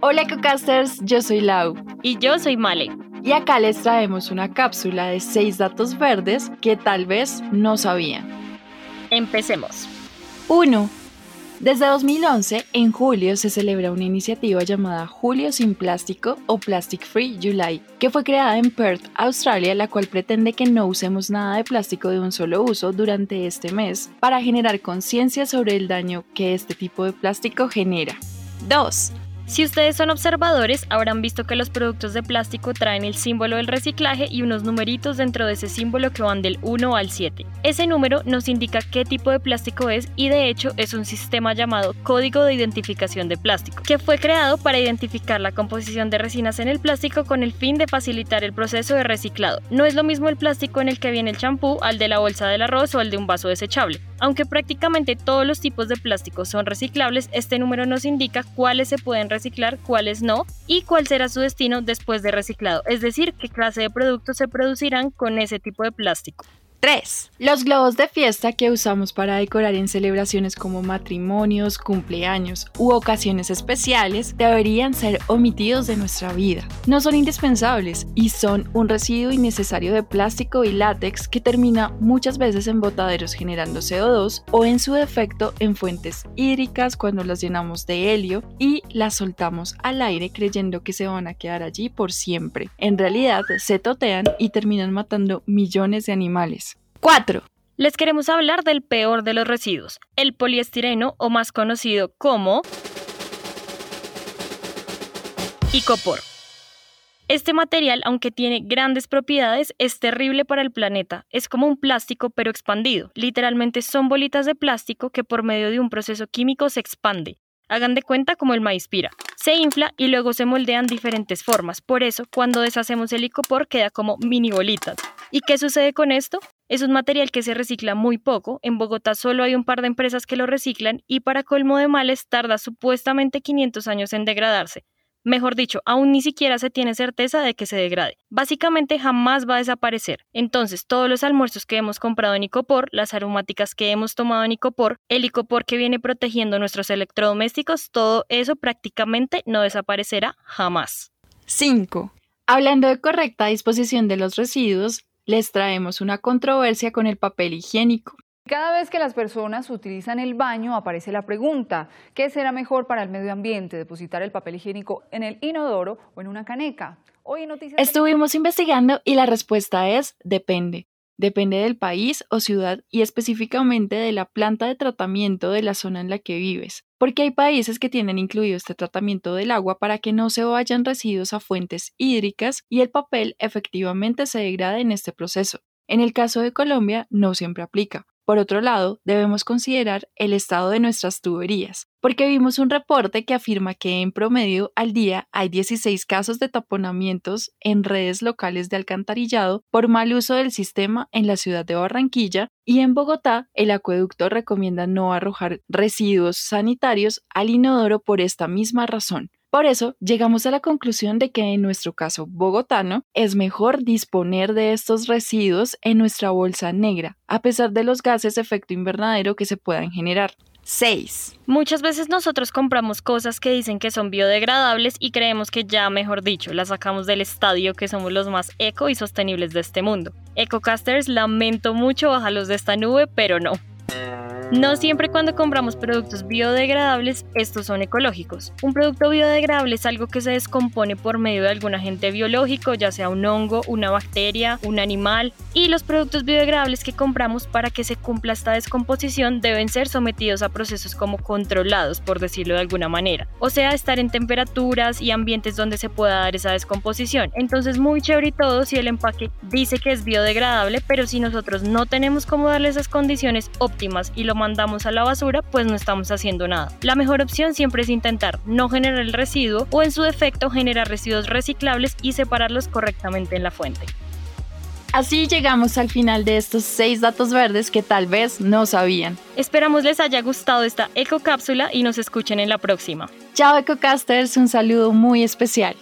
Hola EcoCasters, yo soy Lau. Y yo soy Male. Y acá les traemos una cápsula de 6 datos verdes que tal vez no sabían. Empecemos. 1. Desde 2011, en julio, se celebra una iniciativa llamada Julio sin Plástico o Plastic Free July, que fue creada en Perth, Australia, la cual pretende que no usemos nada de plástico de un solo uso durante este mes para generar conciencia sobre el daño que este tipo de plástico genera. 2. Si ustedes son observadores, habrán visto que los productos de plástico traen el símbolo del reciclaje y unos numeritos dentro de ese símbolo que van del 1 al 7. Ese número nos indica qué tipo de plástico es y de hecho es un sistema llamado Código de Identificación de Plástico, que fue creado para identificar la composición de resinas en el plástico con el fin de facilitar el proceso de reciclado. No es lo mismo el plástico en el que viene el champú al de la bolsa del arroz o al de un vaso desechable. Aunque prácticamente todos los tipos de plástico son reciclables, este número nos indica cuáles se pueden reciclar, cuáles no y cuál será su destino después de reciclado, es decir, qué clase de productos se producirán con ese tipo de plástico. 3. Los globos de fiesta que usamos para decorar en celebraciones como matrimonios, cumpleaños u ocasiones especiales deberían ser omitidos de nuestra vida. No son indispensables y son un residuo innecesario de plástico y látex que termina muchas veces en botaderos generando CO2 o en su defecto en fuentes hídricas cuando las llenamos de helio y las soltamos al aire creyendo que se van a quedar allí por siempre. En realidad se totean y terminan matando millones de animales. 4. Les queremos hablar del peor de los residuos, el poliestireno o más conocido como icopor. Este material, aunque tiene grandes propiedades, es terrible para el planeta. Es como un plástico pero expandido. Literalmente son bolitas de plástico que por medio de un proceso químico se expande. Hagan de cuenta como el maíz pira. Se infla y luego se moldean diferentes formas. Por eso, cuando deshacemos el icopor queda como mini bolitas. ¿Y qué sucede con esto? Es un material que se recicla muy poco, en Bogotá solo hay un par de empresas que lo reciclan y para colmo de males tarda supuestamente 500 años en degradarse. Mejor dicho, aún ni siquiera se tiene certeza de que se degrade. Básicamente jamás va a desaparecer. Entonces, todos los almuerzos que hemos comprado en Icopor, las aromáticas que hemos tomado en Icopor, el Icopor que viene protegiendo nuestros electrodomésticos, todo eso prácticamente no desaparecerá jamás. 5. Hablando de correcta disposición de los residuos, les traemos una controversia con el papel higiénico. Cada vez que las personas utilizan el baño aparece la pregunta, ¿qué será mejor para el medio ambiente, depositar el papel higiénico en el inodoro o en una caneca? Hoy noticias Estuvimos investigando y la respuesta es depende. Depende del país o ciudad y específicamente de la planta de tratamiento de la zona en la que vives, porque hay países que tienen incluido este tratamiento del agua para que no se vayan residuos a fuentes hídricas y el papel efectivamente se degrade en este proceso. En el caso de Colombia no siempre aplica, por otro lado, debemos considerar el estado de nuestras tuberías, porque vimos un reporte que afirma que en promedio al día hay 16 casos de taponamientos en redes locales de alcantarillado por mal uso del sistema en la ciudad de Barranquilla y en Bogotá el acueducto recomienda no arrojar residuos sanitarios al inodoro por esta misma razón. Por eso, llegamos a la conclusión de que en nuestro caso bogotano es mejor disponer de estos residuos en nuestra bolsa negra, a pesar de los gases de efecto invernadero que se puedan generar. 6. Muchas veces nosotros compramos cosas que dicen que son biodegradables y creemos que ya, mejor dicho, las sacamos del estadio que somos los más eco y sostenibles de este mundo. EcoCasters, lamento mucho bajarlos de esta nube, pero no. No siempre cuando compramos productos biodegradables estos son ecológicos. Un producto biodegradable es algo que se descompone por medio de algún agente biológico, ya sea un hongo, una bacteria, un animal, y los productos biodegradables que compramos para que se cumpla esta descomposición deben ser sometidos a procesos como controlados, por decirlo de alguna manera. O sea, estar en temperaturas y ambientes donde se pueda dar esa descomposición. Entonces, muy chévere y todo si el empaque dice que es biodegradable, pero si nosotros no tenemos cómo darle esas condiciones óptimas y lo mandamos a la basura, pues no estamos haciendo nada. La mejor opción siempre es intentar no generar el residuo o en su defecto generar residuos reciclables y separarlos correctamente en la fuente. Así llegamos al final de estos seis datos verdes que tal vez no sabían. Esperamos les haya gustado esta ecocápsula y nos escuchen en la próxima. Chao EcoCasters, un saludo muy especial.